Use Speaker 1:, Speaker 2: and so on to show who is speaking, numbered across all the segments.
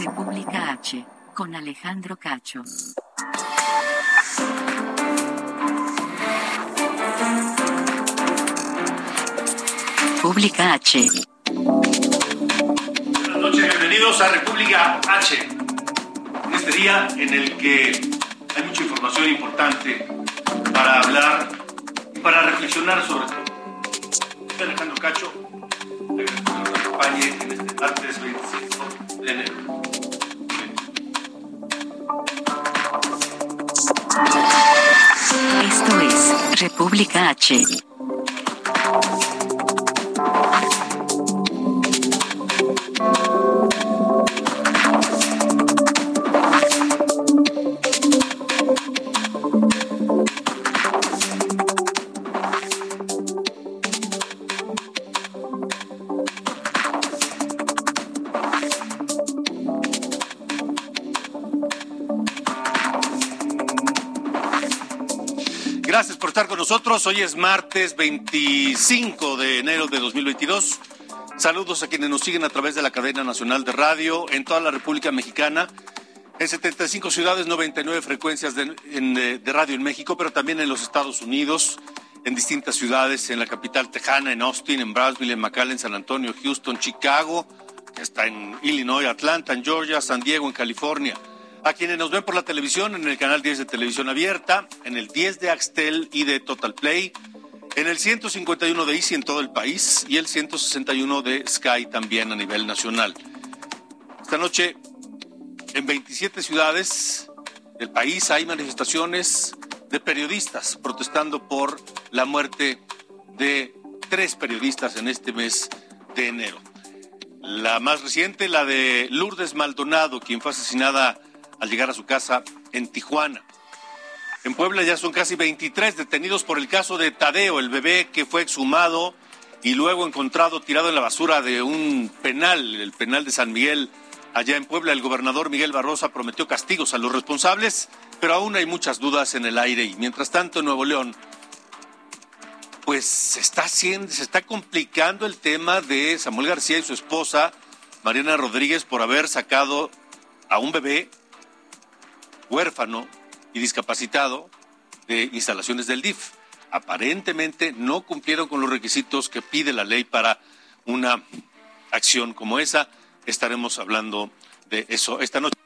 Speaker 1: República H, con Alejandro Cacho. República H.
Speaker 2: Buenas noches, bienvenidos a República H. En este día en el que hay mucha información importante para hablar y para reflexionar sobre todo. Soy Alejandro Cacho, que nos en este martes 25 de enero.
Speaker 1: Esto es República H.
Speaker 2: Gracias por estar con nosotros. Hoy es martes 25 de enero de 2022. Saludos a quienes nos siguen a través de la cadena nacional de radio en toda la República Mexicana, en 75 ciudades, 99 frecuencias de, en, de radio en México, pero también en los Estados Unidos, en distintas ciudades, en la capital tejana, en Austin, en Brownsville, en McAllen, San Antonio, Houston, Chicago, que está en Illinois, Atlanta, en Georgia, San Diego, en California. A quienes nos ven por la televisión, en el canal 10 de Televisión Abierta, en el 10 de Axtel y de Total Play, en el 151 de Easy en todo el país y el 161 de Sky también a nivel nacional. Esta noche, en 27 ciudades del país hay manifestaciones de periodistas protestando por la muerte de tres periodistas en este mes de enero. La más reciente, la de Lourdes Maldonado, quien fue asesinada al llegar a su casa en Tijuana. En Puebla ya son casi 23 detenidos por el caso de Tadeo, el bebé que fue exhumado y luego encontrado tirado en la basura de un penal, el penal de San Miguel. Allá en Puebla, el gobernador Miguel Barrosa prometió castigos a los responsables, pero aún hay muchas dudas en el aire. Y mientras tanto, en Nuevo León, pues se está haciendo, se está complicando el tema de Samuel García y su esposa, Mariana Rodríguez, por haber sacado a un bebé huérfano y discapacitado de instalaciones del DIF. Aparentemente no cumplieron con los requisitos que pide la ley para una acción como esa. Estaremos hablando de eso esta noche.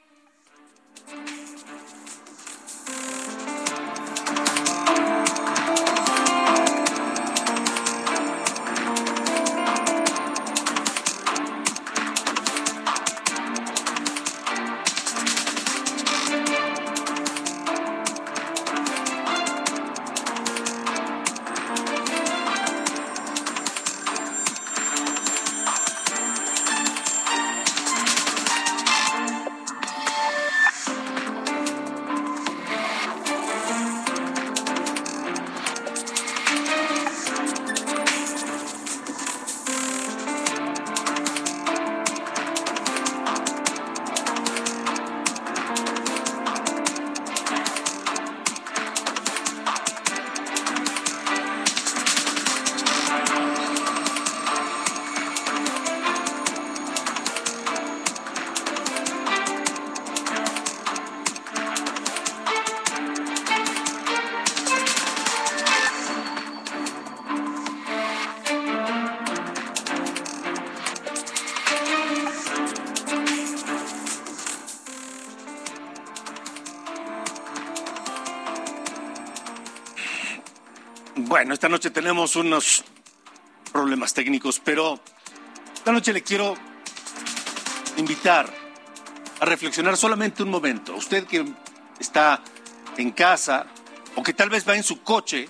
Speaker 2: Esta noche tenemos unos problemas técnicos, pero esta noche le quiero invitar a reflexionar solamente un momento. Usted que está en casa o que tal vez va en su coche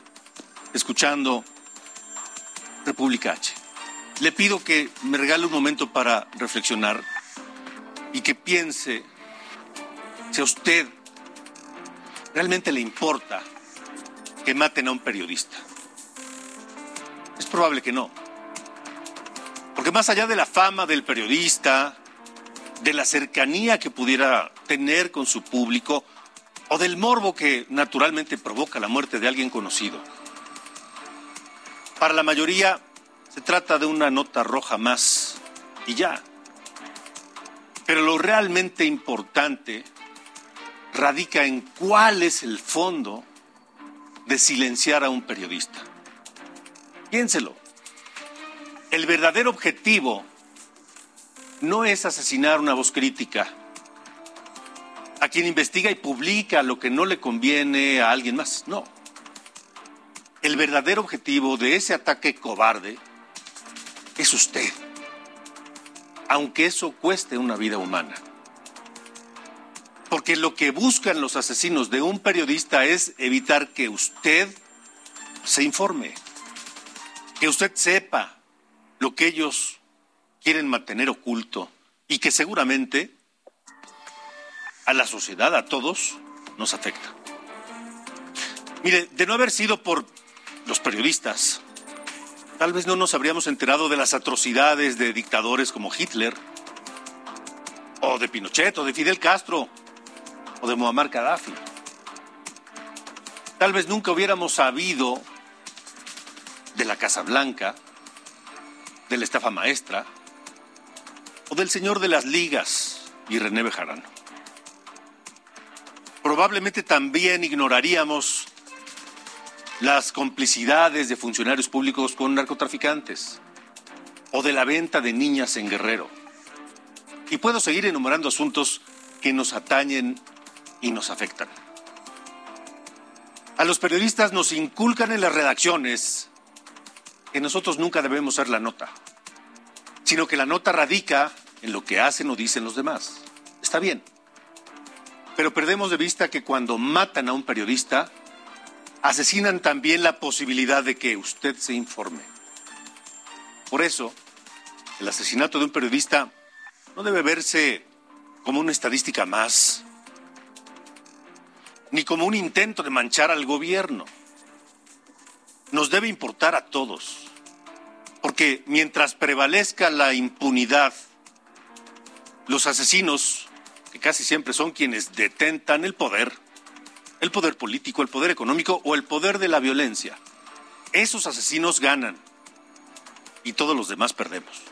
Speaker 2: escuchando República H. Le pido que me regale un momento para reflexionar y que piense si a usted realmente le importa que maten a un periodista. Es probable que no. Porque más allá de la fama del periodista, de la cercanía que pudiera tener con su público o del morbo que naturalmente provoca la muerte de alguien conocido, para la mayoría se trata de una nota roja más y ya. Pero lo realmente importante radica en cuál es el fondo de silenciar a un periodista. Piénselo. El verdadero objetivo no es asesinar una voz crítica a quien investiga y publica lo que no le conviene a alguien más. No. El verdadero objetivo de ese ataque cobarde es usted, aunque eso cueste una vida humana. Porque lo que buscan los asesinos de un periodista es evitar que usted se informe, que usted sepa lo que ellos quieren mantener oculto y que seguramente a la sociedad, a todos, nos afecta. Mire, de no haber sido por los periodistas, tal vez no nos habríamos enterado de las atrocidades de dictadores como Hitler, o de Pinochet, o de Fidel Castro, o de Muammar Gaddafi. Tal vez nunca hubiéramos sabido de la Casa Blanca, de la estafa maestra, o del señor de las ligas y René Bejarano. Probablemente también ignoraríamos las complicidades de funcionarios públicos con narcotraficantes o de la venta de niñas en Guerrero. Y puedo seguir enumerando asuntos que nos atañen y nos afectan. A los periodistas nos inculcan en las redacciones que nosotros nunca debemos ser la nota, sino que la nota radica en lo que hacen o dicen los demás. Está bien. Pero perdemos de vista que cuando matan a un periodista, asesinan también la posibilidad de que usted se informe. Por eso, el asesinato de un periodista no debe verse como una estadística más, ni como un intento de manchar al gobierno. Nos debe importar a todos, porque mientras prevalezca la impunidad, los asesinos, que casi siempre son quienes detentan el poder, el poder político, el poder económico o el poder de la violencia. Esos asesinos ganan y todos los demás perdemos.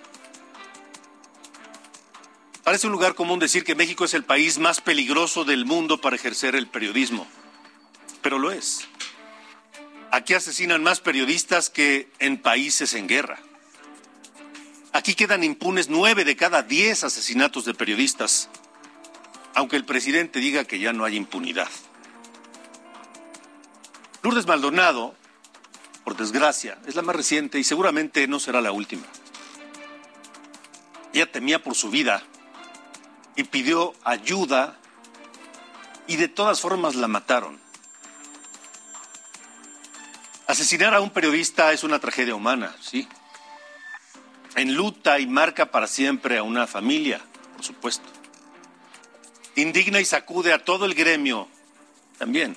Speaker 2: Parece un lugar común decir que México es el país más peligroso del mundo para ejercer el periodismo, pero lo es. Aquí asesinan más periodistas que en países en guerra. Aquí quedan impunes nueve de cada diez asesinatos de periodistas, aunque el presidente diga que ya no hay impunidad. Lourdes Maldonado, por desgracia, es la más reciente y seguramente no será la última. Ella temía por su vida y pidió ayuda y de todas formas la mataron. Asesinar a un periodista es una tragedia humana, sí. Enluta y marca para siempre a una familia, por supuesto. Indigna y sacude a todo el gremio, también.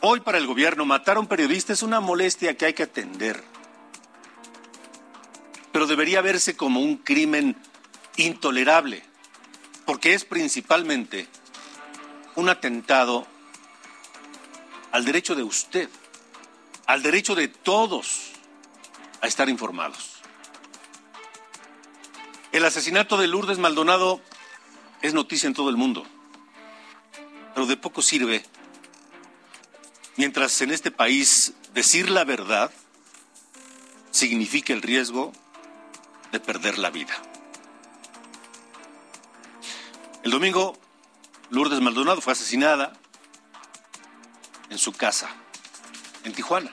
Speaker 2: Hoy para el gobierno matar a un periodista es una molestia que hay que atender. Pero debería verse como un crimen intolerable, porque es principalmente un atentado al derecho de usted, al derecho de todos a estar informados. El asesinato de Lourdes Maldonado es noticia en todo el mundo, pero de poco sirve Mientras en este país decir la verdad significa el riesgo de perder la vida. El domingo, Lourdes Maldonado fue asesinada en su casa, en Tijuana.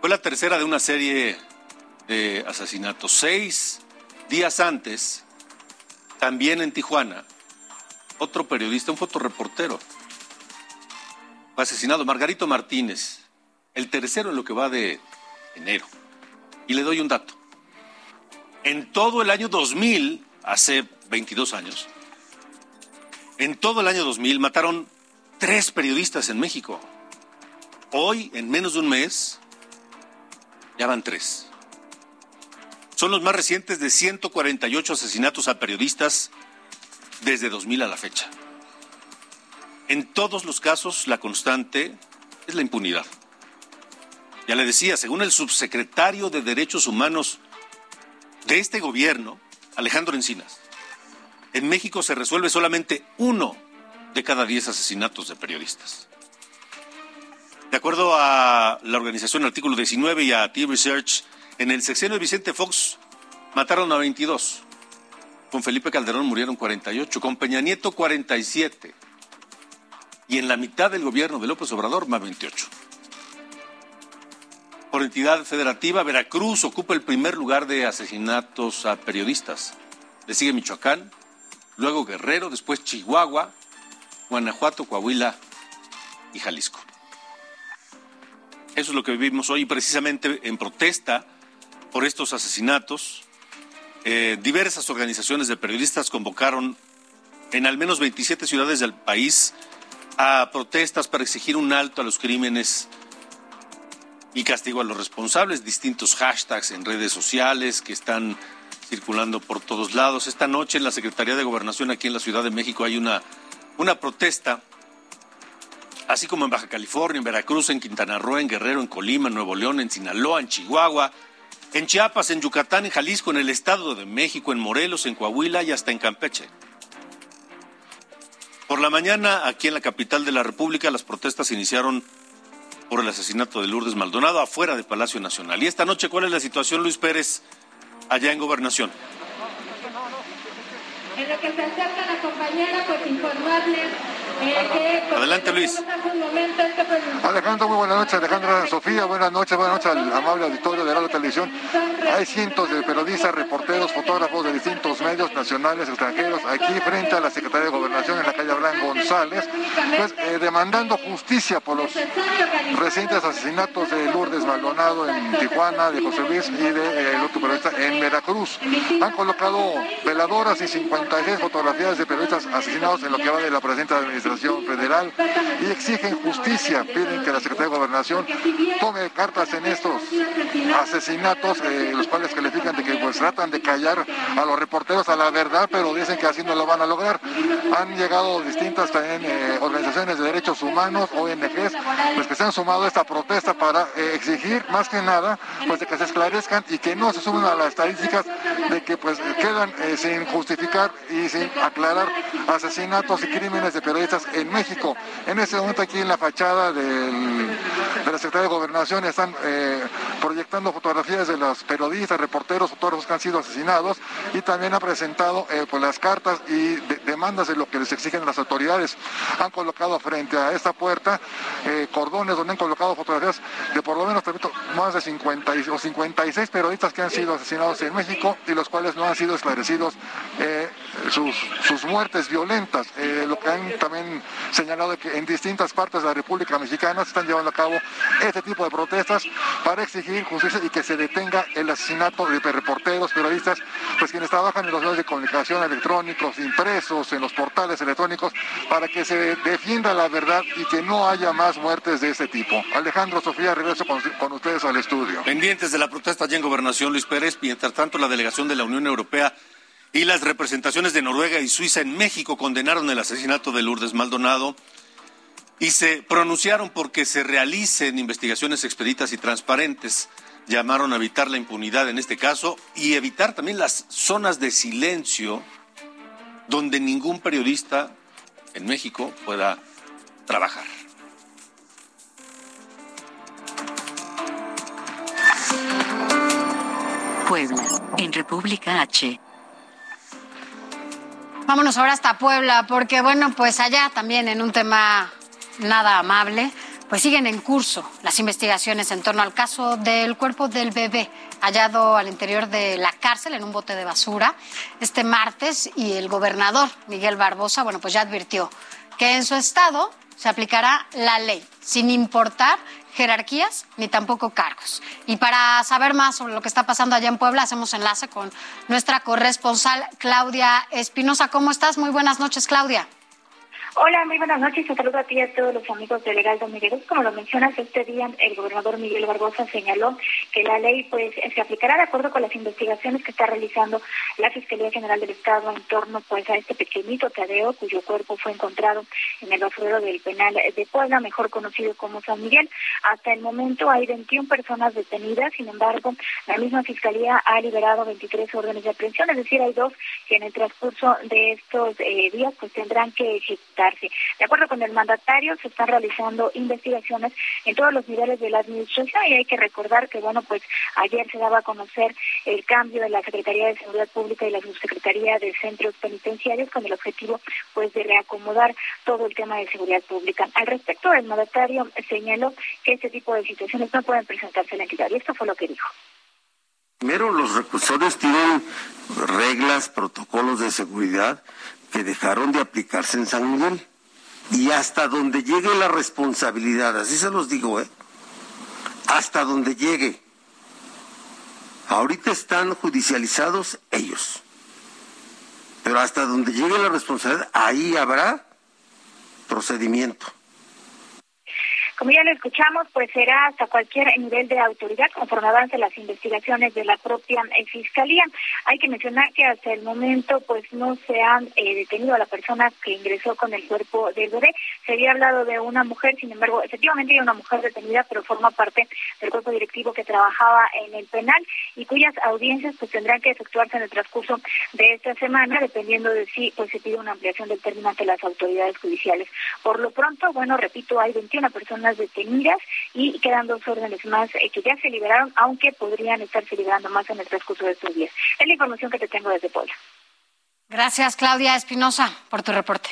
Speaker 2: Fue la tercera de una serie de asesinatos. Seis días antes, también en Tijuana, otro periodista, un fotoreportero, fue asesinado, Margarito Martínez, el tercero en lo que va de enero. Y le doy un dato. En todo el año 2000, hace 22 años, en todo el año 2000 mataron tres periodistas en México. Hoy, en menos de un mes, ya van tres. Son los más recientes de 148 asesinatos a periodistas desde 2000 a la fecha. En todos los casos, la constante es la impunidad. Ya le decía, según el subsecretario de Derechos Humanos de este gobierno, Alejandro Encinas, en México se resuelve solamente uno de cada diez asesinatos de periodistas. De acuerdo a la organización Artículo 19 y a T-Research, en el sexenio de Vicente Fox mataron a 22. Con Felipe Calderón murieron 48, con Peña Nieto 47. Y en la mitad del gobierno de López Obrador más 28. Por entidad federativa, Veracruz ocupa el primer lugar de asesinatos a periodistas. Le sigue Michoacán, luego Guerrero, después Chihuahua, Guanajuato, Coahuila y Jalisco. Eso es lo que vivimos hoy, precisamente en protesta por estos asesinatos. Eh, diversas organizaciones de periodistas convocaron en al menos 27 ciudades del país a protestas para exigir un alto a los crímenes y castigo a los responsables. Distintos hashtags en redes sociales que están circulando por todos lados. Esta noche en la Secretaría de Gobernación aquí en la Ciudad de México hay una, una protesta, así como en Baja California, en Veracruz, en Quintana Roo, en Guerrero, en Colima, en Nuevo León, en Sinaloa, en Chihuahua, en Chiapas, en Yucatán, en Jalisco, en el Estado de México, en Morelos, en Coahuila y hasta en Campeche. Por la mañana, aquí en la capital de la República, las protestas iniciaron por el asesinato de Lourdes Maldonado afuera del Palacio Nacional. Y esta noche, ¿cuál es la situación, Luis Pérez, allá en Gobernación?
Speaker 3: En lo que se acerca la compañera, pues informarles.
Speaker 2: Adelante, Luis.
Speaker 4: Alejandro, muy buenas noches. Alejandra Sofía, buenas noches. Buenas noches al amable auditorio de Radio Televisión. Hay cientos de periodistas, reporteros, fotógrafos de distintos medios nacionales, extranjeros, aquí frente a la Secretaría de Gobernación en la calle Abraham González, pues eh, demandando justicia por los recientes asesinatos de Lourdes Maldonado en Tijuana, de José Luis y de eh, otro periodista en Veracruz. Han colocado veladoras y 56 fotografías de periodistas asesinados en lo que va de la presente administración federal y exigen justicia. Piden que la Secretaría de Gobernación tome cartas en estos asesinatos, eh, los cuales califican de que pues tratan de callar a los reporteros a la verdad, pero dicen que así no lo van a lograr. Han llegado distintas también eh, organizaciones de derechos humanos, ONGs, pues que se han sumado a esta protesta para eh, exigir más que nada pues de que se esclarezcan y que no se sumen a las estadísticas de que pues quedan sin justificar y sin aclarar asesinatos y crímenes de periodistas en México. En este momento aquí en la fachada del, de la Secretaría de Gobernación están eh, proyectando fotografías de los periodistas, reporteros, fotógrafos que han sido asesinados y también han presentado eh, pues las cartas y de- demandas de lo que les exigen las autoridades. Han colocado frente a esta puerta eh, cordones donde han colocado fotografías de por lo menos, más de 50 y- o 56 periodistas que han sido asesinados en México y los cuales no han sido esclarecidos sus, sus muertes violentas. Lo que han también señalado que en distintas partes de la República Mexicana se están llevando a cabo este tipo de protestas para exigir justicia y que se detenga el asesinato de reporteros, periodistas, pues quienes trabajan en los medios de comunicación electrónicos, impresos, en los portales electrónicos, para que se defienda la verdad y que no haya más muertes de este tipo. Alejandro Sofía, regreso con, con ustedes al estudio.
Speaker 2: Pendientes de la protesta allá en Gobernación, Luis Pérez. Mientras tanto, la delegación de la Unión Europea y las representaciones de Noruega y Suiza en México condenaron el asesinato de Lourdes Maldonado y se pronunciaron porque se realicen investigaciones expeditas y transparentes. Llamaron a evitar la impunidad en este caso y evitar también las zonas de silencio donde ningún periodista en México pueda trabajar.
Speaker 1: Puebla, en República H.
Speaker 5: Vámonos ahora hasta Puebla, porque bueno, pues allá también en un tema nada amable, pues siguen en curso las investigaciones en torno al caso del cuerpo del bebé hallado al interior de la cárcel en un bote de basura este martes y el gobernador Miguel Barbosa, bueno, pues ya advirtió que en su estado se aplicará la ley sin importar jerarquías ni tampoco cargos. Y para saber más sobre lo que está pasando allá en Puebla, hacemos enlace con nuestra corresponsal Claudia Espinosa. ¿Cómo estás? Muy buenas noches, Claudia.
Speaker 6: Hola, muy buenas noches. Un saludo a ti y a todos los amigos de Legal Miguel. Como lo mencionas, este día el gobernador Miguel Barbosa señaló que la ley pues se aplicará de acuerdo con las investigaciones que está realizando la Fiscalía General del Estado en torno pues a este pequeñito Tadeo cuyo cuerpo fue encontrado en el basurero del penal de Puebla, mejor conocido como San Miguel. Hasta el momento hay 21 personas detenidas, sin embargo, la misma Fiscalía ha liberado 23 órdenes de aprehensión, es decir, hay dos que en el transcurso de estos eh, días pues tendrán que ejecutar de acuerdo con el mandatario, se están realizando investigaciones en todos los niveles de la administración y hay que recordar que, bueno, pues ayer se daba a conocer el cambio de la Secretaría de Seguridad Pública y la Subsecretaría de Centros Penitenciarios con el objetivo, pues, de reacomodar todo el tema de seguridad pública. Al respecto, el mandatario señaló que este tipo de situaciones no pueden presentarse en la entidad y esto fue lo que dijo.
Speaker 7: Primero, los reclusores tienen reglas, protocolos de seguridad que dejaron de aplicarse en San Miguel. Y hasta donde llegue la responsabilidad, así se los digo, ¿eh? Hasta donde llegue. Ahorita están judicializados ellos. Pero hasta donde llegue la responsabilidad, ahí habrá procedimiento.
Speaker 6: Como ya lo escuchamos, pues será hasta cualquier nivel de autoridad conforme avancen las investigaciones de la propia eh, Fiscalía. Hay que mencionar que hasta el momento pues no se han eh, detenido a la persona que ingresó con el cuerpo del bebé. Se había hablado de una mujer, sin embargo, efectivamente hay una mujer detenida, pero forma parte del cuerpo directivo que trabajaba en el penal y cuyas audiencias pues tendrán que efectuarse en el transcurso de esta semana, dependiendo de si pues se pide una ampliación del término ante las autoridades judiciales. Por lo pronto, bueno, repito, hay 21 personas detenidas y quedan dos órdenes más eh, que ya se liberaron, aunque podrían estarse liberando más en el transcurso de estos días. Es la información que te tengo desde Puebla.
Speaker 5: Gracias, Claudia Espinosa, por tu reporte.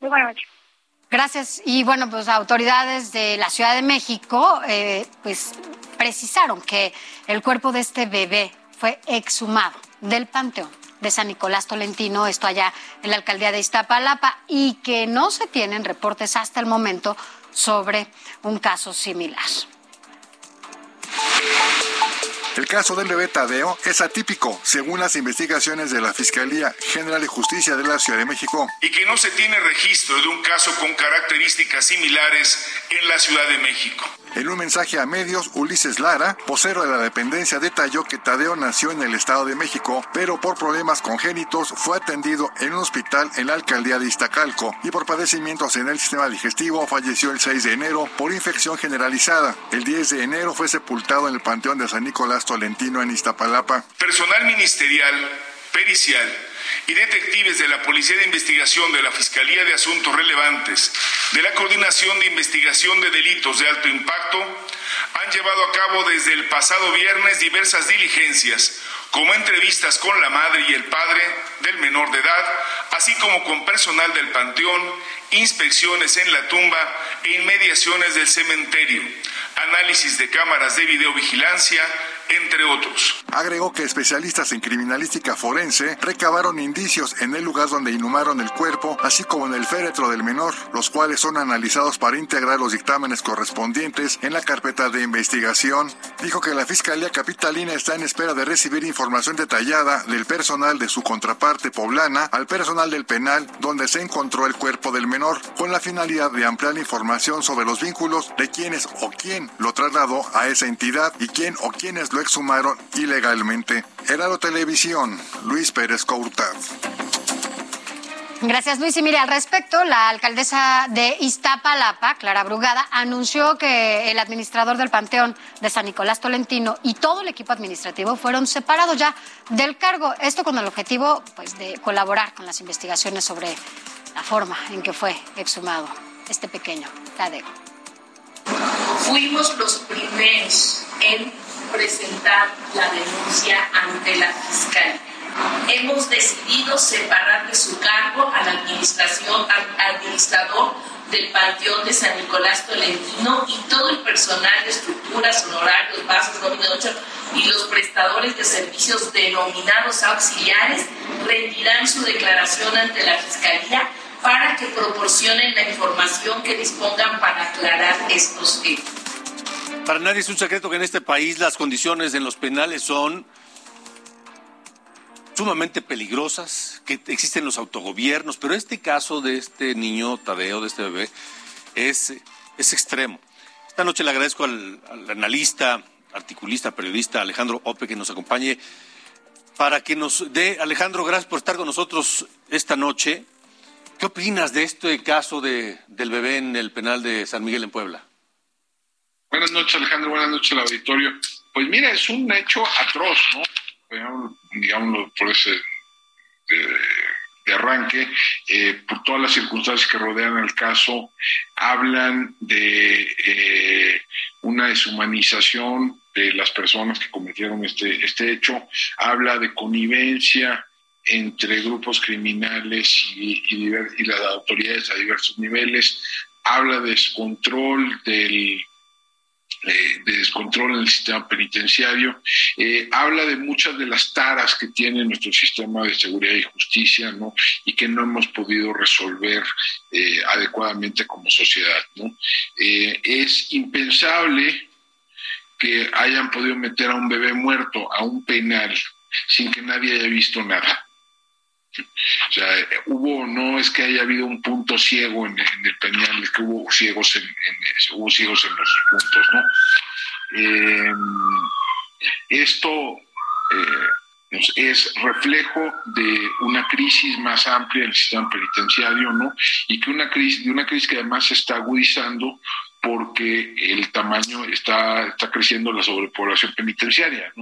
Speaker 6: Muy buenas noches.
Speaker 5: Gracias. Y bueno, pues autoridades de la Ciudad de México eh, pues precisaron que el cuerpo de este bebé fue exhumado del panteón de San Nicolás Tolentino, esto allá en la alcaldía de Iztapalapa, y que no se tienen reportes hasta el momento sobre un caso similar.
Speaker 8: El caso del bebé Tadeo es atípico, según las investigaciones de la Fiscalía General de Justicia de la Ciudad de México.
Speaker 9: Y que no se tiene registro de un caso con características similares en la Ciudad de México.
Speaker 8: En un mensaje a medios, Ulises Lara, vocero de la dependencia, detalló que Tadeo nació en el Estado de México, pero por problemas congénitos fue atendido en un hospital en la alcaldía de Iztacalco y por padecimientos en el sistema digestivo falleció el 6 de enero por infección generalizada. El 10 de enero fue sepultado en el Panteón de San Nicolás Tolentino en Iztapalapa.
Speaker 9: Personal ministerial, pericial y detectives de la Policía de Investigación de la Fiscalía de Asuntos Relevantes, de la Coordinación de Investigación de Delitos de Alto Impacto, han llevado a cabo desde el pasado viernes diversas diligencias, como entrevistas con la madre y el padre del menor de edad, así como con personal del Panteón, inspecciones en la tumba e inmediaciones del cementerio, análisis de cámaras de videovigilancia, entre otros.
Speaker 8: Agregó que especialistas en criminalística forense recabaron indicios en el lugar donde inhumaron el cuerpo, así como en el féretro del menor, los cuales son analizados para integrar los dictámenes correspondientes en la carpeta de investigación. Dijo que la Fiscalía Capitalina está en espera de recibir información detallada del personal de su contraparte poblana al personal del penal donde se encontró el cuerpo del menor, con la finalidad de ampliar información sobre los vínculos de quienes o quién lo trasladó a esa entidad y quién o quiénes lo exhumaron ilegalmente. Herado Televisión, Luis Pérez Courtad.
Speaker 5: Gracias, Luis. Y mire, al respecto, la alcaldesa de Iztapalapa, Clara Brugada, anunció que el administrador del Panteón de San Nicolás Tolentino y todo el equipo administrativo fueron separados ya del cargo. Esto con el objetivo pues, de colaborar con las investigaciones sobre la forma en que fue exhumado este pequeño Tadeo.
Speaker 10: Fuimos los primeros en presentar la denuncia ante la fiscal. Hemos decidido separar de su cargo al administración, al administrador del Panteón de San Nicolás Tolentino y todo el personal de estructuras, honorarios, bases, nómina y los prestadores de servicios denominados auxiliares rendirán su declaración ante la Fiscalía para que proporcionen la información que dispongan para aclarar estos hechos.
Speaker 2: Para nadie es un secreto que en este país las condiciones en los penales son sumamente peligrosas, que existen los autogobiernos, pero este caso de este niño Tadeo, de este bebé, es, es extremo. Esta noche le agradezco al, al analista, articulista, periodista Alejandro Ope que nos acompañe para que nos dé, Alejandro, gracias por estar con nosotros esta noche. ¿Qué opinas de este caso de, del bebé en el penal de San Miguel en Puebla?
Speaker 11: Buenas noches, Alejandro. Buenas noches al auditorio. Pues mira, es un hecho atroz, ¿no? Digámoslo por ese de, arranque, eh, por todas las circunstancias que rodean el caso, hablan de eh, una deshumanización de las personas que cometieron este, este hecho, habla de connivencia entre grupos criminales y, y las autoridades a diversos niveles, habla de descontrol del eh, de descontrol en el sistema penitenciario, eh, habla de muchas de las taras que tiene nuestro sistema de seguridad y justicia, ¿no? Y que no hemos podido resolver eh, adecuadamente como sociedad, ¿no? es impensable que hayan podido meter a un bebé muerto a un penal sin que nadie haya visto nada. O sea, hubo, no es que haya habido un punto ciego en, el penal, es que hubo ciegos en, hubo ciegos en los puntos, ¿no? Eh, esto eh, es reflejo de una crisis más amplia del sistema penitenciario, ¿no? Y que una crisis, de una crisis que además se está agudizando porque el tamaño está, está creciendo la sobrepoblación penitenciaria.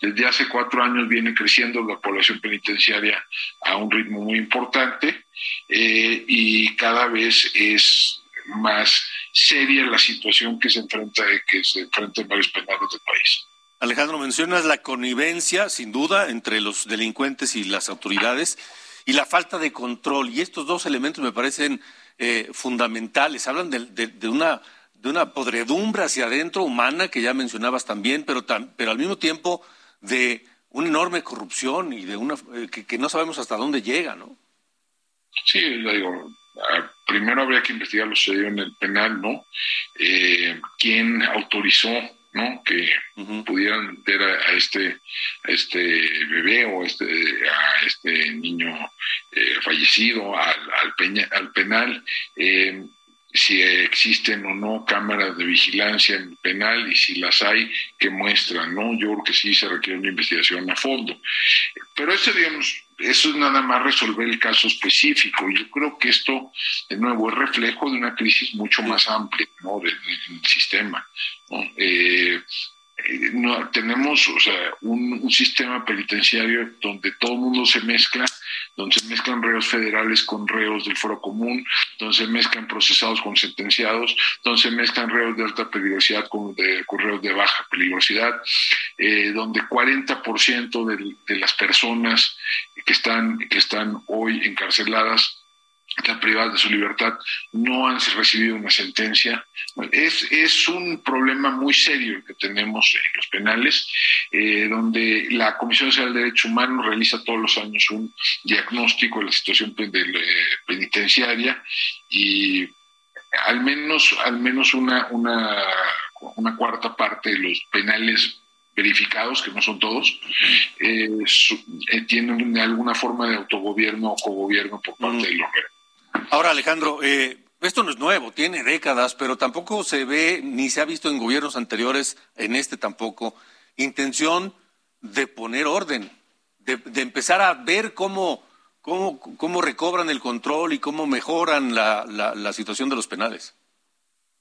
Speaker 11: Desde hace cuatro años viene creciendo la población penitenciaria a un ritmo muy importante eh, y cada vez es más seria la situación que se enfrenta que se enfrenta en varios penales del país.
Speaker 2: Alejandro, mencionas la connivencia, sin duda, entre los delincuentes y las autoridades y la falta de control. Y estos dos elementos me parecen eh, fundamentales. Hablan de, una, de una podredumbre hacia adentro humana que ya mencionabas también, pero, pero al mismo tiempo de una enorme corrupción y de una eh, que, no sabemos hasta dónde llega, ¿no?
Speaker 11: Sí, digo, primero habría que investigar lo sucedido en el penal, ¿no? Eh, ¿Quién autorizó ¿no? que pudieran meter a, este a este bebé o este a este niño eh, fallecido al, al, al penal eh, si existen o no cámaras de vigilancia en el penal y si las hay que muestran no yo creo que sí se requiere una investigación a fondo. Pero ese digamos eso es nada más resolver el caso específico. Yo creo que esto, de nuevo, es reflejo de una crisis mucho más amplia ¿no? del, sistema. Eh, eh, ¿no? tenemos o sea, un, sistema penitenciario donde todo el mundo se mezcla donde se mezclan reos federales con reos del foro común, donde se mezclan procesados con sentenciados, donde se mezclan reos de alta peligrosidad con, reos de baja peligrosidad, eh, donde 40% de, de las personas que están, que están hoy encarceladas están privadas de su libertad, no han recibido una sentencia. Es, es un problema muy serio que tenemos en los penales, eh, donde la Comisión Nacional de Derechos Humanos realiza todos los años un diagnóstico de la situación penitenciaria y al menos, al menos una, una, una cuarta parte de los penales verificados, que no son todos, eh, eh, tienen alguna forma de autogobierno o cogobierno por parte de los
Speaker 2: Ahora, Alejandro, eh, esto no es nuevo, tiene décadas, pero tampoco se ve ni se ha visto en gobiernos anteriores, en este tampoco, intención de poner orden, de, empezar a ver cómo, cómo, cómo, recobran el control y cómo mejoran la, la, situación de los penales.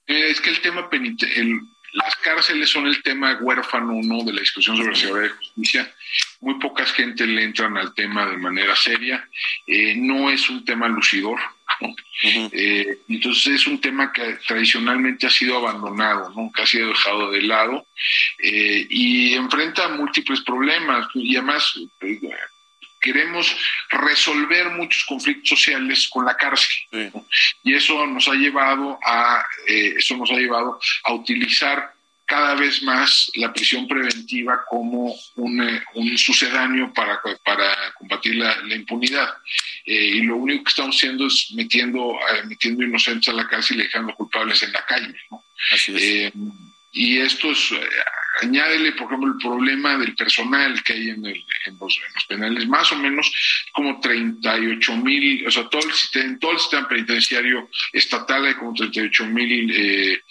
Speaker 11: Eh, es que el tema penitenciario, las cárceles son el tema huérfano ¿no? de la discusión sobre la seguridad y justicia. Muy pocas gente le entran al tema de manera seria. Eh, no es un tema lucidor. Eh, entonces es un tema que tradicionalmente ha sido abandonado, nunca ha sido dejado de lado eh, y enfrenta múltiples problemas y además queremos resolver muchos conflictos sociales con la cárcel. Y eso nos ha llevado a eh, eso nos ha llevado a utilizar cada vez más la prisión preventiva como un, eh, sucedáneo para, para combatir la, impunidad. Eh, y lo único que estamos haciendo es metiendo, metiendo inocentes a la cárcel y dejando culpables en la calle. y esto es añádele, por ejemplo, el problema del personal que hay en, el, en, los, penales, más o menos como 38 mil, o sea, todo el, en todo el sistema penitenciario estatal hay como 38 mil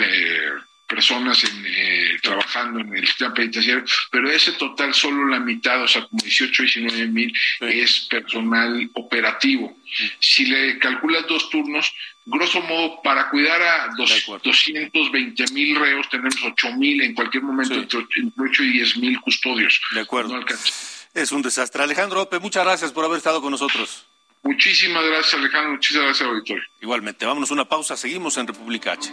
Speaker 11: eh, eh, eh, personas en, trabajando en el sistema penitenciario, pero ese total solo la mitad, o sea, como 18, 19 mil, es personal operativo. Si le calculas dos turnos, grosso modo, para cuidar a dos, 220 mil reos, tenemos 8 mil en cualquier momento, entre 8 y 10 mil custodios.
Speaker 2: De acuerdo. es un desastre. Alejandro Ope, muchas gracias por haber estado con nosotros.
Speaker 11: Muchísimas gracias, Alejandro. Muchísimas gracias, auditorio.
Speaker 2: Igualmente, vámonos a una pausa. Seguimos en República H.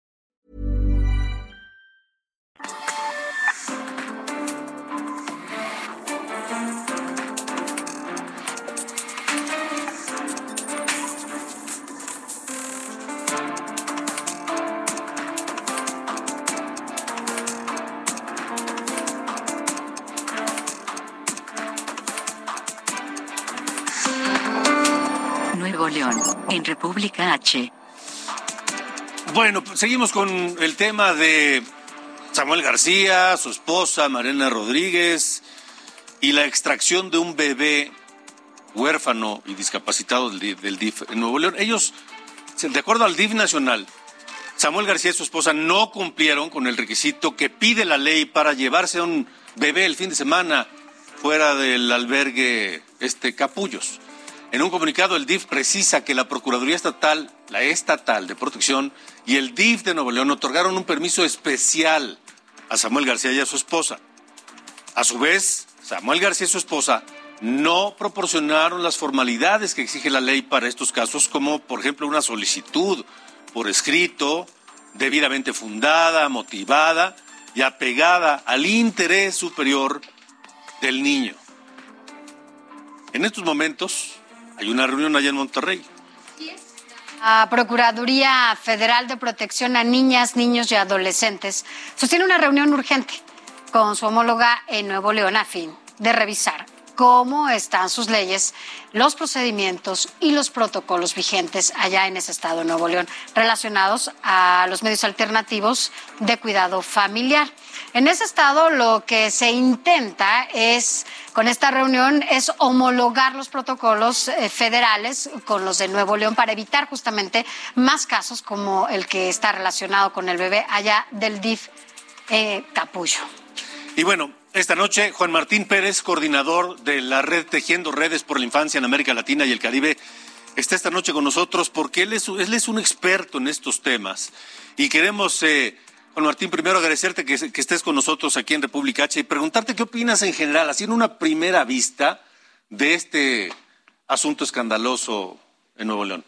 Speaker 1: República H.
Speaker 2: Bueno, pues, seguimos con el tema de Samuel García, su esposa Mariana Rodríguez y la extracción de un bebé huérfano y discapacitado del DIF en Nuevo León. Ellos, de acuerdo al DIF nacional, Samuel García y su esposa no cumplieron con el requisito que pide la ley para llevarse a un bebé el fin de semana fuera del albergue este Capullos. En un comunicado, el DIF precisa que la Procuraduría Estatal, la Estatal de Protección y el DIF de Nuevo León otorgaron un permiso especial a Samuel García y a su esposa. A su vez, Samuel García y su esposa no proporcionaron las formalidades que exige la ley para estos casos, como por ejemplo una solicitud por escrito, debidamente fundada, motivada y apegada al interés superior del niño. En estos momentos, hay una reunión allá en Monterrey.
Speaker 5: La Procuraduría Federal de Protección a Niñas, Niños y Adolescentes sostiene una reunión urgente con su homóloga en Nuevo León a fin de revisar cómo están sus leyes, los procedimientos y los protocolos vigentes allá en ese estado de Nuevo León relacionados a los medios alternativos de cuidado familiar. En ese estado lo que se intenta es, con esta reunión, es homologar los protocolos eh, federales con los de Nuevo León para evitar justamente más casos como el que está relacionado con el bebé allá del DIF eh, Capullo.
Speaker 2: Y bueno, esta noche, Juan Martín Pérez, coordinador de la red Tejiendo Redes por la Infancia en América Latina y el Caribe, está esta noche con nosotros porque él es, él es un experto en estos temas. Y queremos, eh, Juan Martín, primero agradecerte que, que, estés con nosotros aquí en República H y preguntarte qué opinas en general, haciendo una primera vista de este asunto escandaloso en Nuevo León.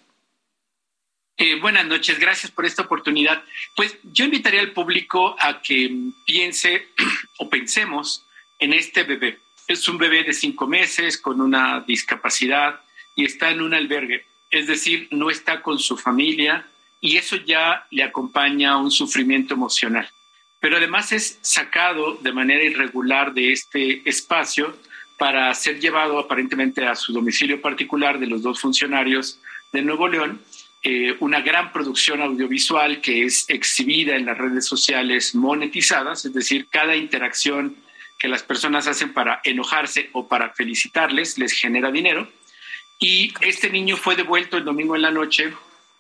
Speaker 12: Eh, buenas noches, gracias por esta oportunidad. Pues yo invitaría al público a que piense o pensemos en este bebé. Es un bebé de cinco meses con una discapacidad y está en un albergue, es decir, no está con su familia y eso ya le acompaña un sufrimiento emocional. Pero además es sacado de manera irregular de este espacio para ser llevado aparentemente a su domicilio particular de los dos funcionarios de Nuevo León eh, una gran producción audiovisual que es exhibida en las redes sociales monetizadas, es decir, cada interacción que las personas hacen para enojarse o para felicitarles les genera dinero. Y este niño fue devuelto el domingo en la noche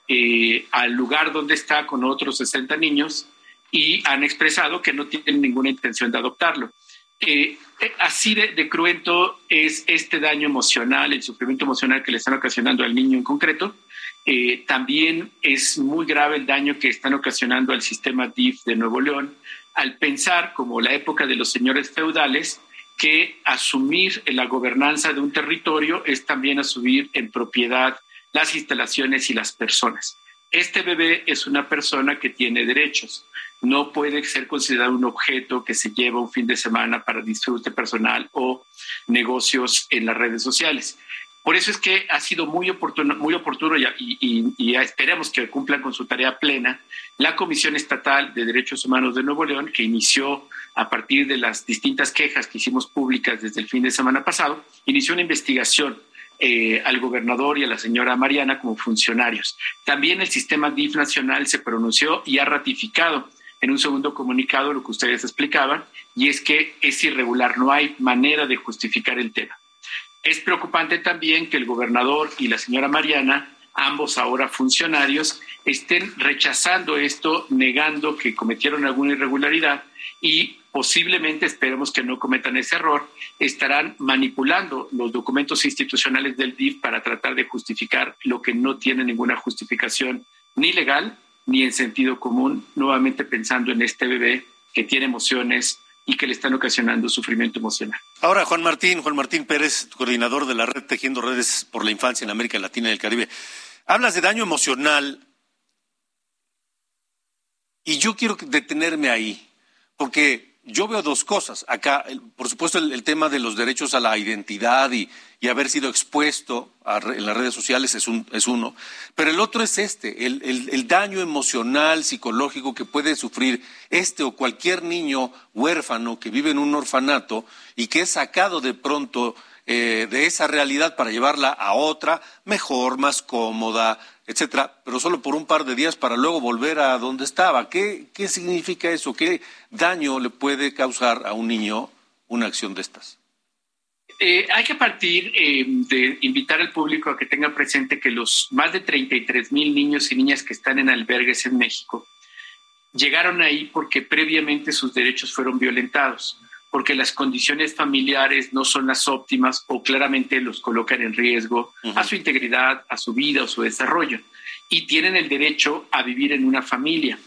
Speaker 12: eh, al lugar donde está con otros 60 niños y han expresado que no tienen ninguna intención de adoptarlo. Eh, así de, cruento es este daño emocional, el sufrimiento emocional que le están ocasionando al niño en concreto. Eh, también es muy grave el daño que están ocasionando al sistema DIF de Nuevo León al pensar, como la época de los señores feudales, que asumir la gobernanza de un territorio es también asumir en propiedad las instalaciones y las personas. Este bebé es una persona que tiene derechos no puede ser considerado un objeto que se lleva un fin de semana para disfrute personal o negocios en las redes sociales. Por eso es que ha sido muy oportuno, muy oportuno y, y, esperemos que cumplan con su tarea plena la Comisión Estatal de Derechos Humanos de Nuevo León, que inició a partir de las distintas quejas que hicimos públicas desde el fin de semana pasado, inició una investigación eh, al gobernador y a la señora Mariana como funcionarios. También el sistema DIF nacional se pronunció y ha ratificado en un segundo comunicado lo que ustedes explicaban, y es que es irregular, no hay manera de justificar el tema. Es preocupante también que el gobernador y la señora Mariana, ambos ahora funcionarios, estén rechazando esto, negando que cometieron alguna irregularidad y posiblemente, esperemos que no cometan ese error, estarán manipulando los documentos institucionales del DIF para tratar de justificar lo que no tiene ninguna justificación ni legal ni en sentido común, nuevamente pensando en este bebé que tiene emociones y que le están ocasionando sufrimiento emocional.
Speaker 2: Ahora, Juan Martín, Juan Martín Pérez, coordinador de la red Tejiendo Redes por la Infancia en América Latina y el Caribe. Hablas de daño emocional y yo quiero detenerme ahí, porque yo veo dos cosas. Acá, por supuesto, el, tema de los derechos a la identidad y, haber sido expuesto en las redes sociales es, uno, pero el otro es este, el, daño emocional, psicológico que puede sufrir este o cualquier niño huérfano que vive en un orfanato y que es sacado de pronto eh, de esa realidad para llevarla a otra mejor, más cómoda, etcétera, pero solo por un par de días para luego volver a donde estaba. ¿Qué, qué significa eso? ¿Qué daño le puede causar a un niño una acción de estas?
Speaker 12: Eh, hay que partir eh, de invitar al público a que tenga presente que los más de 33 mil niños y niñas que están en albergues en México llegaron ahí porque previamente sus derechos fueron violentados porque las condiciones familiares no son las óptimas o claramente los colocan en riesgo a su integridad, a su vida o su desarrollo. Y tienen el derecho a vivir en una familia.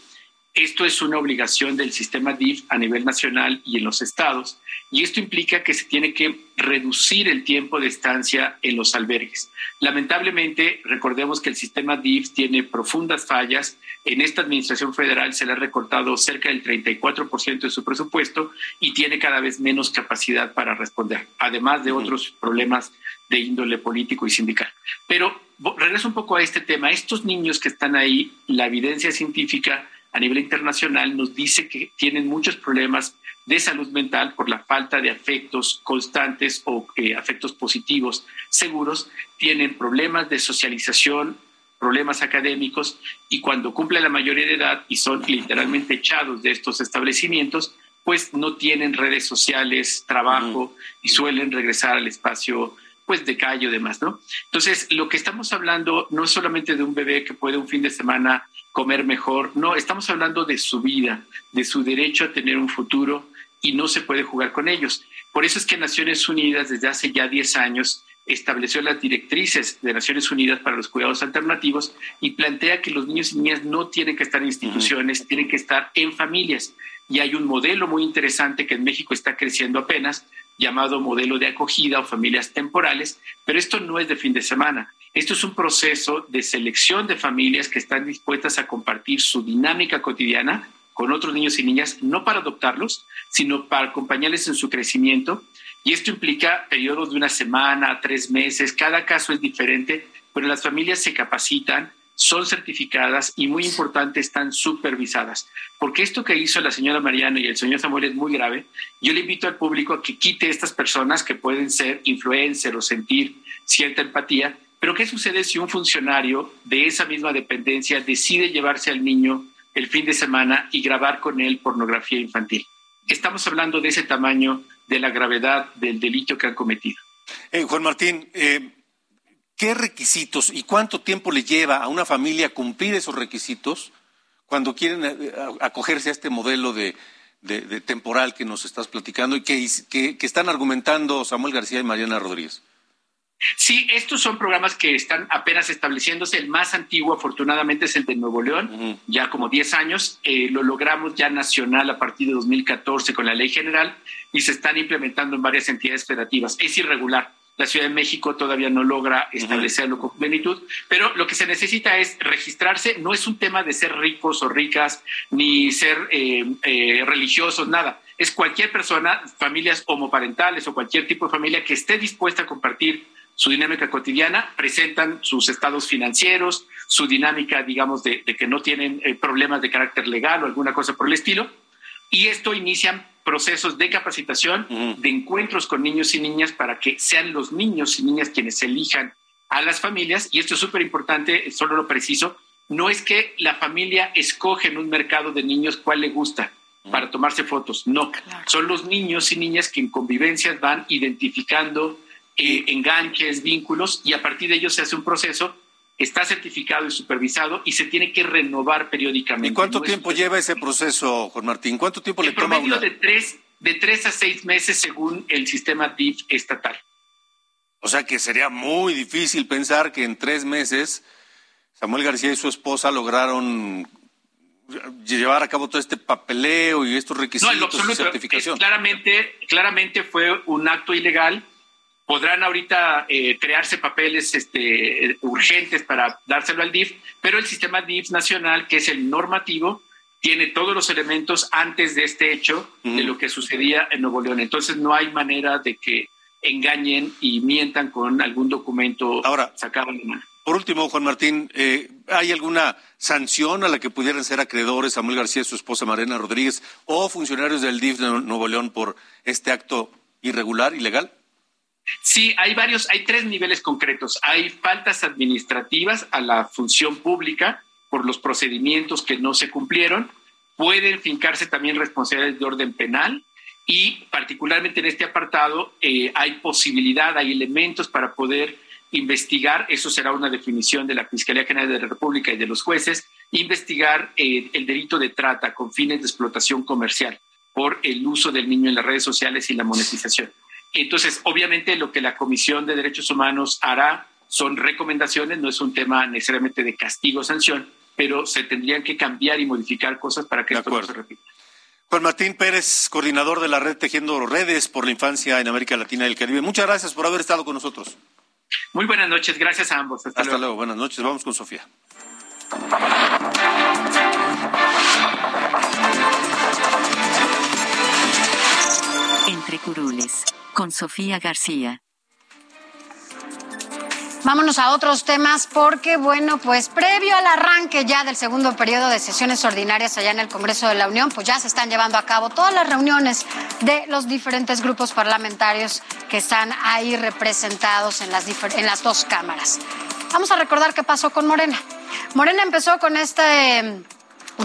Speaker 12: Esto es una obligación del sistema DIF a nivel nacional y en los estados, y esto implica que se tiene que reducir el tiempo de estancia en los albergues. Lamentablemente, recordemos que el sistema DIF tiene profundas fallas en esta administración federal se le ha recortado cerca del 34% de su presupuesto y tiene cada vez menos capacidad para responder, además de otros problemas de índole político y sindical. Pero regreso un poco a este tema. Estos niños que están ahí, la evidencia científica a nivel internacional nos dice que tienen muchos problemas de salud mental por la falta de afectos constantes o eh, afectos positivos seguros, tienen problemas de socialización problemas académicos y cuando cumple la mayoría de edad y son literalmente echados de estos establecimientos, pues no tienen redes sociales, trabajo y suelen regresar al espacio pues de calle o demás, ¿no? Entonces, lo que estamos hablando no es solamente de un bebé que puede un fin de semana comer mejor, no, estamos hablando de su vida, de su derecho a tener un futuro y no se puede jugar con ellos. Por eso es que Naciones Unidas desde hace ya 10 años estableció las directrices de Naciones Unidas para los cuidados alternativos y plantea que los niños y niñas no tienen que estar en instituciones, tienen que estar en familias. Y hay un modelo muy interesante que en México está creciendo apenas, llamado modelo de acogida o familias temporales, pero esto no es de fin de semana. Esto es un proceso de selección de familias que están dispuestas a compartir su dinámica cotidiana con otros niños y niñas, no para adoptarlos, sino para acompañarles en su crecimiento y esto implica periodos de una semana, tres meses, cada caso es diferente, pero las familias se capacitan, son certificadas y muy importante, están supervisadas. Porque esto que hizo la señora Mariana y el señor Samuel es muy grave. Yo le invito al público a que quite estas personas que pueden ser influencer o sentir cierta empatía. Pero ¿qué sucede si un funcionario de esa misma dependencia decide llevarse al niño el fin de semana y grabar con él pornografía infantil? Estamos hablando de ese tamaño de la gravedad del delito que han cometido.
Speaker 2: Eh, Juan Martín, eh, ¿qué requisitos y cuánto tiempo le lleva a una familia cumplir esos requisitos cuando quieren eh, acogerse a este modelo de, temporal que nos estás platicando y que, que están argumentando Samuel García y Mariana Rodríguez?
Speaker 12: Sí, estos son programas que están apenas estableciéndose. El más antiguo, afortunadamente, es el de Nuevo León, ya como 10 años. Eh, lo logramos ya nacional a partir de 2014 con la ley general y se están implementando en varias entidades federativas. Es irregular. La Ciudad de México todavía no logra establecerlo con plenitud, pero lo que se necesita es registrarse. No es un tema de ser ricos o ricas, ni ser eh, eh, religiosos, nada. Es cualquier persona, familias homoparentales o cualquier tipo de familia que esté dispuesta a compartir su dinámica cotidiana, presentan sus estados financieros, su dinámica, digamos, de, que no tienen eh, problemas de carácter legal o alguna cosa por el estilo. Y esto inician procesos de capacitación, de encuentros con niños y niñas para que sean los niños y niñas quienes elijan a las familias. Y esto es súper importante, solo lo preciso, no es que la familia escoge en un mercado de niños cuál le gusta para tomarse fotos, no, son los niños y niñas que en convivencias van identificando eh, enganches, vínculos, y a partir de ellos se hace un proceso, está certificado y supervisado y se tiene que renovar periódicamente.
Speaker 2: ¿Y cuánto tiempo lleva ese proceso, Juan Martín? ¿Cuánto tiempo le toma?
Speaker 12: Promedio de tres, de tres a seis meses según el sistema DIF estatal.
Speaker 2: O sea que sería muy difícil pensar que en tres meses Samuel García y su esposa lograron llevar a cabo todo este papeleo y estos requisitos de certificación.
Speaker 12: claramente, claramente fue un acto ilegal podrán ahorita eh, crearse papeles este, urgentes para dárselo al DIF, pero el sistema DIF nacional, que es el normativo, tiene todos los elementos antes de este hecho de lo que sucedía en Nuevo León. Entonces no hay manera de que engañen y mientan con algún documento
Speaker 2: Ahora,
Speaker 12: sacado de mano.
Speaker 2: Por último, Juan Martín, eh, ¿hay alguna sanción a la que pudieran ser acreedores Samuel García y su esposa Marena Rodríguez o funcionarios del DIF de Nuevo León por este acto irregular, ilegal?
Speaker 12: Sí, hay varios, hay tres niveles concretos. Hay faltas administrativas a la función pública por los procedimientos que no se cumplieron. Pueden fincarse también responsabilidades de orden penal y particularmente en este apartado eh, hay posibilidad, hay elementos para poder investigar, eso será una definición de la Fiscalía General de la República y de los jueces, investigar eh, el delito de trata con fines de explotación comercial por el uso del niño en las redes sociales y la monetización. Entonces, obviamente lo que la Comisión de Derechos Humanos hará son recomendaciones, no es un tema necesariamente de castigo o sanción, pero se tendrían que cambiar y modificar cosas para que esto no se repita.
Speaker 2: Juan Martín Pérez, coordinador de la red Tejiendo Redes por la Infancia en América Latina y el Caribe. Muchas gracias por haber estado con nosotros.
Speaker 12: Muy buenas noches, gracias a ambos.
Speaker 2: Hasta, luego. Buenas noches, vamos con Sofía.
Speaker 1: Entre curules con Sofía García.
Speaker 5: Vámonos a otros temas porque, bueno, pues previo al arranque ya del segundo periodo de sesiones ordinarias allá en el Congreso de la Unión, pues ya se están llevando a cabo todas las reuniones de los diferentes grupos parlamentarios que están ahí representados en las, en las dos cámaras. Vamos a recordar qué pasó con Morena. Morena empezó con este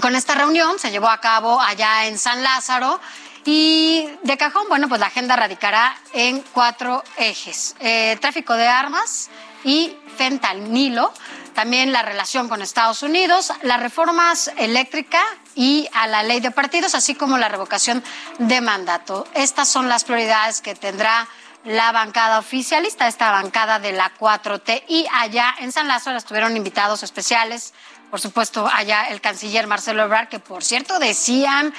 Speaker 5: con esta reunión, se llevó a cabo allá en San Lázaro y de cajón, bueno, pues la agenda radicará en cuatro ejes. Eh, tráfico de armas y fentanilo, también la relación con Estados Unidos, las reformas eléctricas y a la ley de partidos, así como la revocación de mandato. Estas son las prioridades que tendrá la bancada oficialista, esta bancada de la 4T. Y allá en San Lázaro estuvieron invitados especiales, por supuesto, allá el canciller Marcelo Ebrard, que por cierto decían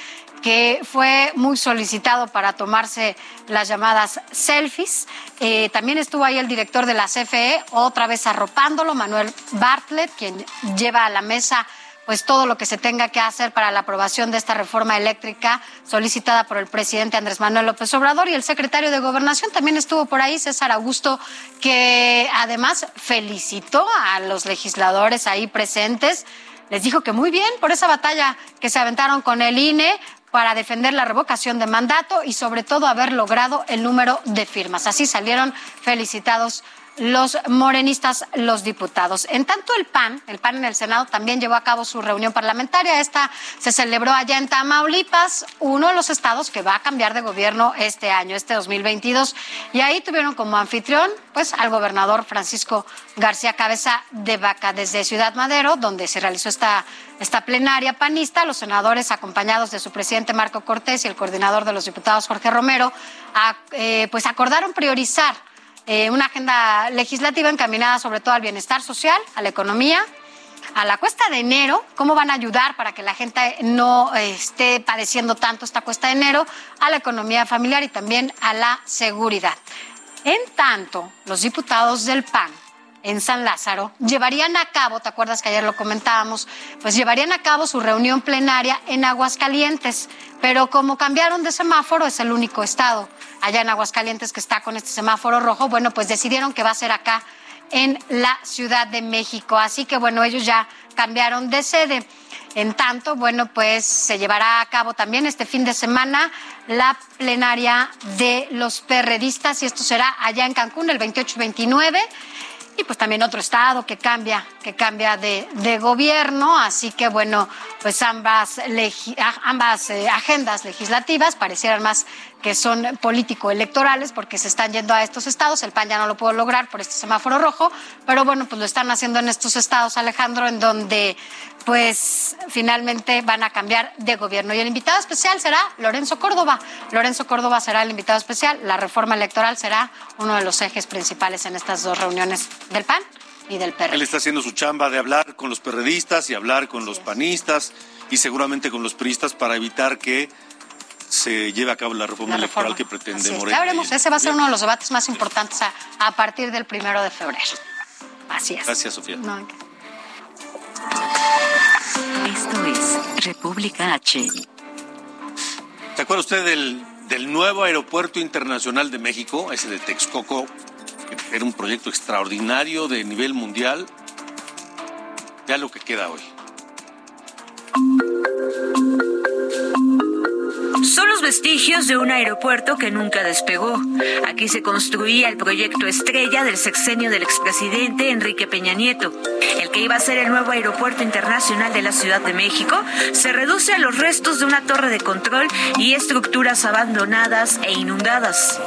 Speaker 5: que fue muy solicitado para tomarse las llamadas selfies. Eh, también estuvo ahí el director de la CFE, otra vez arropándolo, Manuel Bartlett, quien lleva a la mesa pues todo lo que se tenga que hacer para la aprobación de esta reforma eléctrica solicitada por el presidente Andrés Manuel López Obrador y el secretario de Gobernación también estuvo por ahí, César Augusto, que además felicitó a los legisladores ahí presentes. Les dijo que muy bien por esa batalla que se aventaron con el INE, para defender la revocación de mandato y sobre todo haber logrado el número de firmas. Así salieron felicitados los morenistas, los diputados. En tanto, el PAN, el PAN en el Senado también llevó a cabo su reunión parlamentaria. Esta se celebró allá en Tamaulipas, uno de los estados que va a cambiar de gobierno este año, este 2022. Y ahí tuvieron como anfitrión, pues, al gobernador Francisco García Cabeza de Vaca desde Ciudad Madero, donde se realizó esta, esta plenaria panista. Los senadores, acompañados de su presidente Marco Cortés y el coordinador de los diputados Jorge Romero, eh, pues acordaron priorizar eh, una agenda legislativa encaminada sobre todo al bienestar social, a la economía, a la cuesta de enero, cómo van a ayudar para que la gente no eh, esté padeciendo tanto esta cuesta de enero, a la economía familiar y también a la seguridad. En tanto, los diputados del PAN en San Lázaro llevarían a cabo, ¿te acuerdas que ayer lo comentábamos? Pues llevarían a cabo su reunión plenaria en Aguascalientes, pero como cambiaron de semáforo, es el único estado allá en Aguascalientes que está con este semáforo rojo, bueno, pues decidieron que va a ser acá en la Ciudad de México. Así que bueno, ellos ya cambiaron de sede. En tanto, bueno, pues se llevará a cabo también este fin de semana la plenaria de los perredistas y esto será allá en Cancún el 28 y 29 y pues también otro estado que cambia, que cambia de, gobierno, así que bueno, pues ambas, ambas eh, agendas legislativas parecieran más que son político-electorales porque se están yendo a estos estados. El PAN ya no lo puedo lograr por este semáforo rojo, pero bueno, pues lo están haciendo en estos estados, Alejandro, en donde pues finalmente van a cambiar de gobierno. Y el invitado especial será Lorenzo Córdoba. Lorenzo Córdoba será el invitado especial. La reforma electoral será uno de los ejes principales en estas dos reuniones del PAN y del PRD.
Speaker 2: Él está haciendo su chamba de hablar con los perredistas y hablar con los panistas y seguramente con los priistas para evitar que se lleve a cabo la reforma, electoral que pretende Morena.
Speaker 5: Ya veremos, ese va a ser uno de los debates más importantes a, partir del primero de febrero. Así es.
Speaker 2: Gracias, Sofía.
Speaker 1: Esto es República H.
Speaker 2: ¿Se acuerda usted del, del nuevo aeropuerto internacional de México, ese de Texcoco, que era un proyecto extraordinario de nivel mundial? Ya lo que queda hoy.
Speaker 13: Son los vestigios de un aeropuerto que nunca despegó. Aquí se construía el proyecto estrella del sexenio del expresidente Enrique Peña Nieto. El que iba a ser el nuevo aeropuerto internacional de la Ciudad de México se reduce a los restos de una torre de control y estructuras abandonadas e inundadas.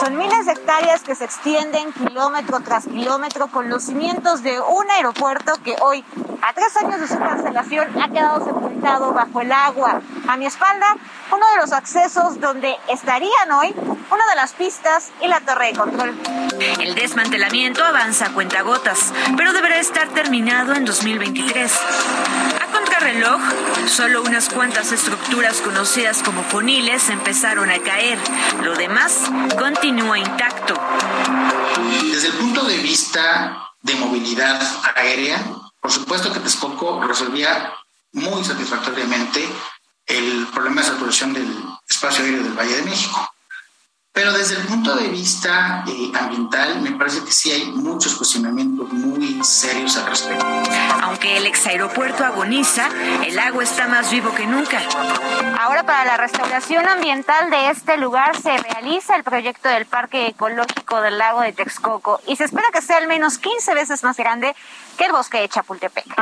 Speaker 14: Son miles de hectáreas que se extienden kilómetro tras kilómetro con los cimientos de un aeropuerto que hoy, a tres años de su cancelación, ha quedado sepultado bajo el agua. A mi espalda, uno de los accesos donde estarían hoy una de las pistas y la torre de control.
Speaker 13: El desmantelamiento avanza a cuentagotas, pero deberá estar terminado en 2023. Contrarreloj, solo unas cuantas estructuras conocidas como foniles empezaron a caer. Lo demás continúa intacto.
Speaker 15: Desde el punto de vista de movilidad aérea, por supuesto que Texcoco resolvía muy satisfactoriamente el problema de saturación del espacio aéreo del Valle de México. Pero desde el punto de vista eh, ambiental, me parece que sí hay muchos cuestionamientos muy serios al respecto.
Speaker 13: Aunque el exaeropuerto agoniza, el lago está más vivo que nunca.
Speaker 14: Ahora, para la restauración ambiental de este lugar, se realiza el proyecto del Parque Ecológico del Lago de Texcoco y se espera que sea al menos 15 veces más grande que el bosque de Chapultepec.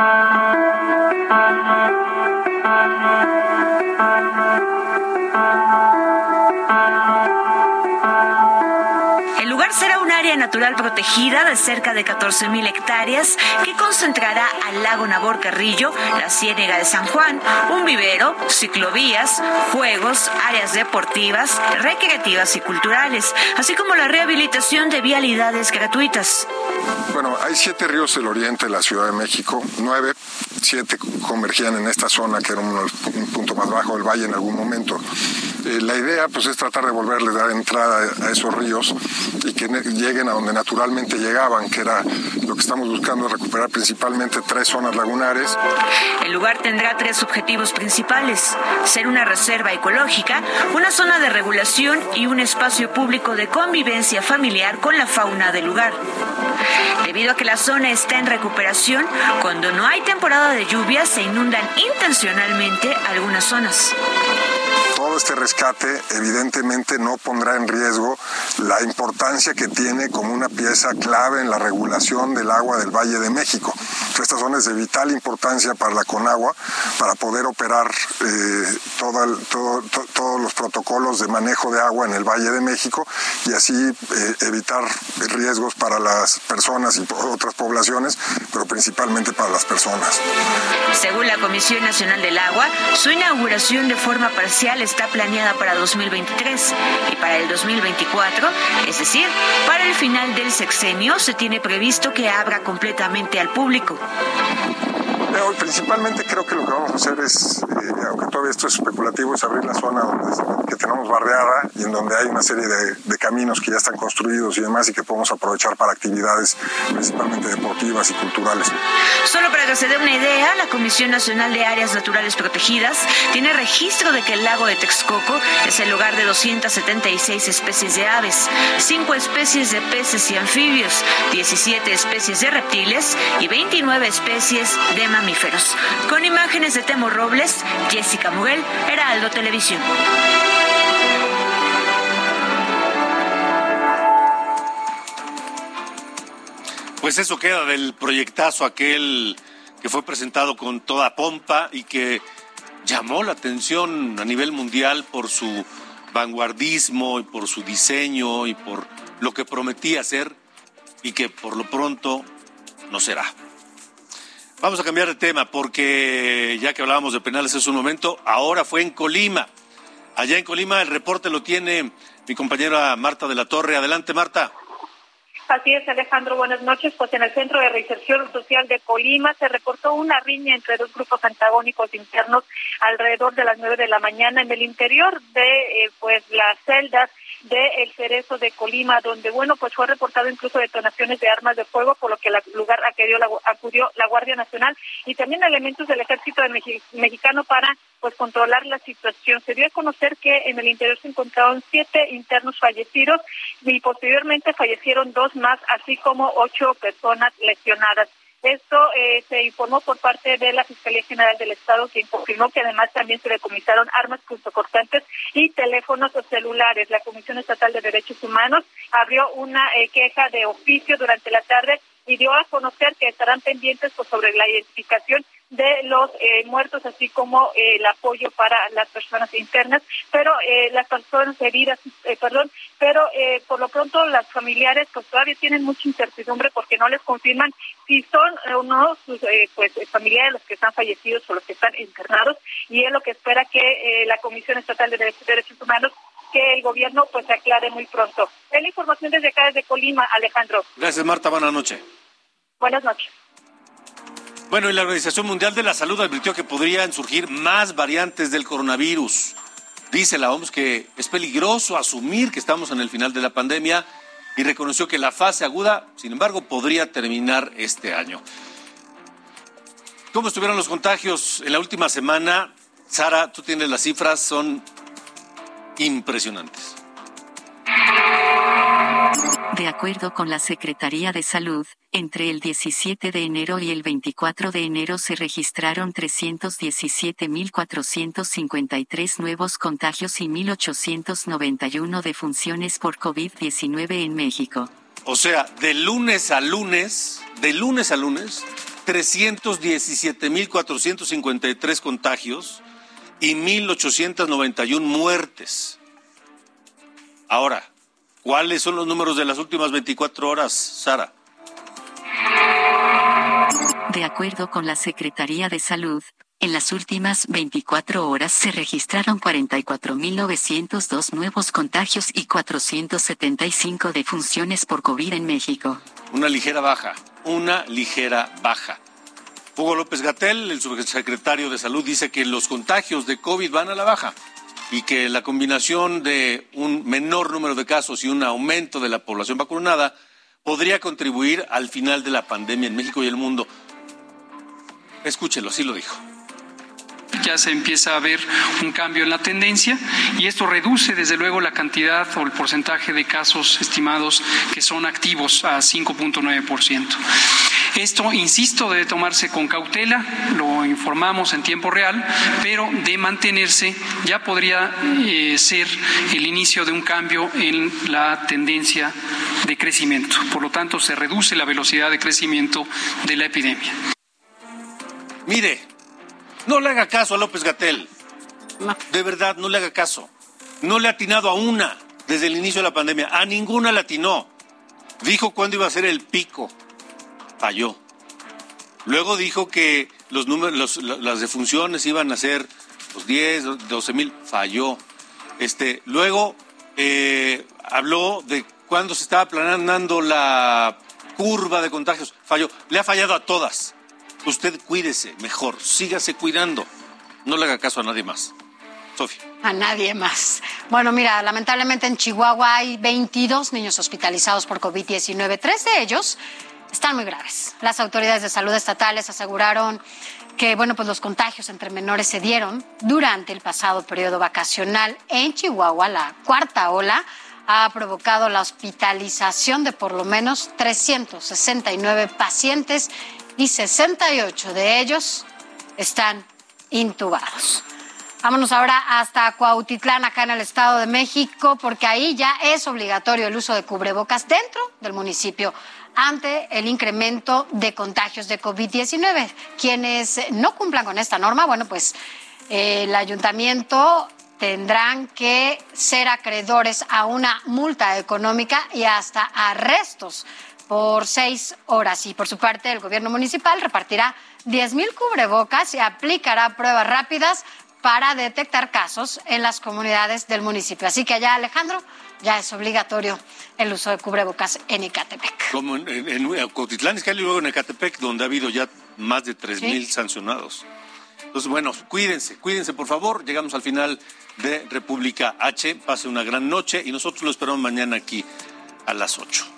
Speaker 13: Será un área natural protegida de cerca de 14.000 hectáreas que concentrará al lago Nabor Carrillo, la Ciénega de San Juan, un vivero, ciclovías, juegos, áreas deportivas, recreativas y culturales, así como la rehabilitación de vialidades gratuitas.
Speaker 16: Bueno, hay siete ríos del oriente de la Ciudad de México, nueve, siete convergían en esta zona que era un, punto más bajo del valle en algún momento. Eh, la idea pues es tratar de volverle dar entrada a esos ríos y que lleguen a donde naturalmente llegaban, que era lo que estamos buscando recuperar principalmente tres zonas lagunares.
Speaker 13: El lugar tendrá tres objetivos principales, ser una reserva ecológica, una zona de regulación y un espacio público de convivencia familiar con la fauna del lugar. Debido a que la zona está en recuperación, cuando no hay temporada de lluvia se inundan intencionalmente algunas zonas
Speaker 16: este rescate evidentemente no pondrá en riesgo la importancia que tiene como una pieza clave en la regulación del agua del Valle de México. Esta zona es de vital importancia para la Conagua, para poder operar eh, todos los protocolos de manejo de agua en el Valle de México y así eh, evitar riesgos para las personas y otras poblaciones, pero principalmente para las personas.
Speaker 13: Según la Comisión Nacional del Agua, su inauguración de forma parcial está planeada para 2023 y para el 2024, es decir, para el final del sexenio, se tiene previsto que abra completamente al público. Thank you.
Speaker 16: Hoy principalmente creo que lo que vamos a hacer es, eh, aunque todavía esto es especulativo, es abrir la zona que tenemos barreada y en donde hay una serie de, de, caminos que ya están construidos y demás y que podemos aprovechar para actividades principalmente deportivas y culturales.
Speaker 13: Solo para que se dé una idea, la Comisión Nacional de Áreas Naturales Protegidas tiene registro de que el lago de Texcoco es el lugar de 276 especies de aves, 5 especies de peces y anfibios, 17 especies de reptiles y 29 especies de mamíferos. Con imágenes de Temo Robles, Jessica Muguel, Heraldo Televisión.
Speaker 2: Pues eso queda del proyectazo aquel que fue presentado con toda pompa y que llamó la atención a nivel mundial por su vanguardismo y por su diseño y por lo que prometía ser y que por lo pronto no será. Vamos a cambiar de tema porque ya que hablábamos de penales hace un momento, ahora fue en Colima. Allá en Colima el reporte lo tiene mi compañera Marta de la Torre. Adelante, Marta.
Speaker 17: Así es, Alejandro, buenas noches. Pues en el Centro de Reinserción Social de Colima se reportó una riña entre dos grupos antagónicos internos alrededor de las nueve de la mañana en el interior de eh, pues las celdas de El Cerezo de Colima, donde, bueno, pues fue reportado incluso detonaciones de armas de fuego, por lo que el lugar acudió la, acudió la Guardia Nacional y también elementos del Ejército Mexicano para pues controlar la situación. Se dio a conocer que en el interior se encontraron siete internos fallecidos y posteriormente fallecieron dos más, así como ocho personas lesionadas. Esto eh, se informó por parte de la Fiscalía General del Estado, quien confirmó que además también se decomisaron armas punzocortantes y teléfonos celulares. La Comisión Estatal de Derechos Humanos abrió una eh, queja de oficio durante la tarde y dio a conocer que estarán pendientes pues, sobre la identificación de los eh, muertos, así como eh, el apoyo para las personas internas, pero eh, las personas heridas, perdón, pero por lo pronto las familiares pues todavía tienen mucha incertidumbre porque no les confirman si son o no sus pues familiares los que están fallecidos o los que están internados y es lo que espera que la Comisión Estatal de Derechos Humanos que el gobierno pues aclare muy pronto. Es la información desde acá, desde Colima, Alejandro.
Speaker 2: Gracias, Marta. Buenas noches.
Speaker 17: Buenas noches.
Speaker 2: Bueno, y la Organización Mundial de la Salud advirtió que podrían surgir más variantes del coronavirus. Dice la OMS que es peligroso asumir que estamos en el final de la pandemia y reconoció que la fase aguda, sin embargo, podría terminar este año. ¿Cómo estuvieron los contagios en la última semana? Sara, tú tienes las cifras, son impresionantes.
Speaker 1: De acuerdo con la Secretaría de Salud, entre el 17 de enero y el 24 de enero se registraron 317.453 nuevos contagios y 1.891 defunciones por COVID-19 en México.
Speaker 2: O sea, de lunes a lunes, de lunes a lunes, 317.453 contagios y 1.891 muertes. Ahora, ¿Cuáles son los números de las últimas 24 horas, Sara?
Speaker 1: De acuerdo con la Secretaría de Salud, en las últimas 24 horas se registraron 44.902 nuevos contagios y 475 defunciones por COVID en México.
Speaker 2: Una ligera baja, una ligera baja. Hugo López Gatel, el subsecretario de Salud, dice que los contagios de COVID van a la baja y que la combinación de un menor número de casos y un aumento de la población vacunada podría contribuir al final de la pandemia en México y el mundo. Escúchelo, así lo dijo.
Speaker 17: Ya se empieza a ver un cambio en la tendencia y esto reduce desde luego la cantidad o el porcentaje de casos estimados que son activos a 5.9%. Esto, insisto, debe tomarse con cautela, lo informamos en tiempo real, pero de mantenerse ya podría eh, ser el inicio de un cambio en la tendencia de crecimiento. Por lo tanto, se reduce la velocidad de crecimiento de la epidemia.
Speaker 2: Mire, no le haga caso a López Gatel. De verdad, no le haga caso. No le ha atinado a una desde el inicio de la pandemia. A ninguna le atinó. Dijo cuándo iba a ser el pico. Falló. Luego dijo que los números, las defunciones iban a ser los 10, 12 mil. Falló. Este, luego eh, habló de cuándo se estaba planeando la curva de contagios. Falló. Le ha fallado a todas. Usted cuídese mejor, sígase cuidando. No le haga caso a nadie más. Sofía.
Speaker 5: A nadie más. Bueno, mira, lamentablemente en Chihuahua hay 22 niños hospitalizados por COVID-19. Tres de ellos están muy graves. Las autoridades de salud estatales aseguraron que, bueno, pues los contagios entre menores se dieron durante el pasado periodo vacacional en Chihuahua. La cuarta ola ha provocado la hospitalización de por lo menos 369 pacientes y 68 de ellos están intubados. Vámonos ahora hasta Cuautitlán, acá en el Estado de México, porque ahí ya es obligatorio el uso de cubrebocas dentro del municipio ante el incremento de contagios de COVID-19. Quienes no cumplan con esta norma, bueno, pues eh, el ayuntamiento tendrán que ser acreedores a una multa económica y hasta arrestos por seis horas. Y por su parte, el gobierno municipal repartirá 10 mil cubrebocas y aplicará pruebas rápidas para detectar casos en las comunidades del municipio. Así que allá, Alejandro, ya es obligatorio el uso de cubrebocas en Ecatepec.
Speaker 2: Como en, en, Cotitlán, y luego en Ecatepec, donde ha habido ya más de tres mil sancionados. Entonces, bueno, cuídense, cuídense, por favor. Llegamos al final de República H. Pase una gran noche y nosotros lo esperamos mañana aquí a las 8.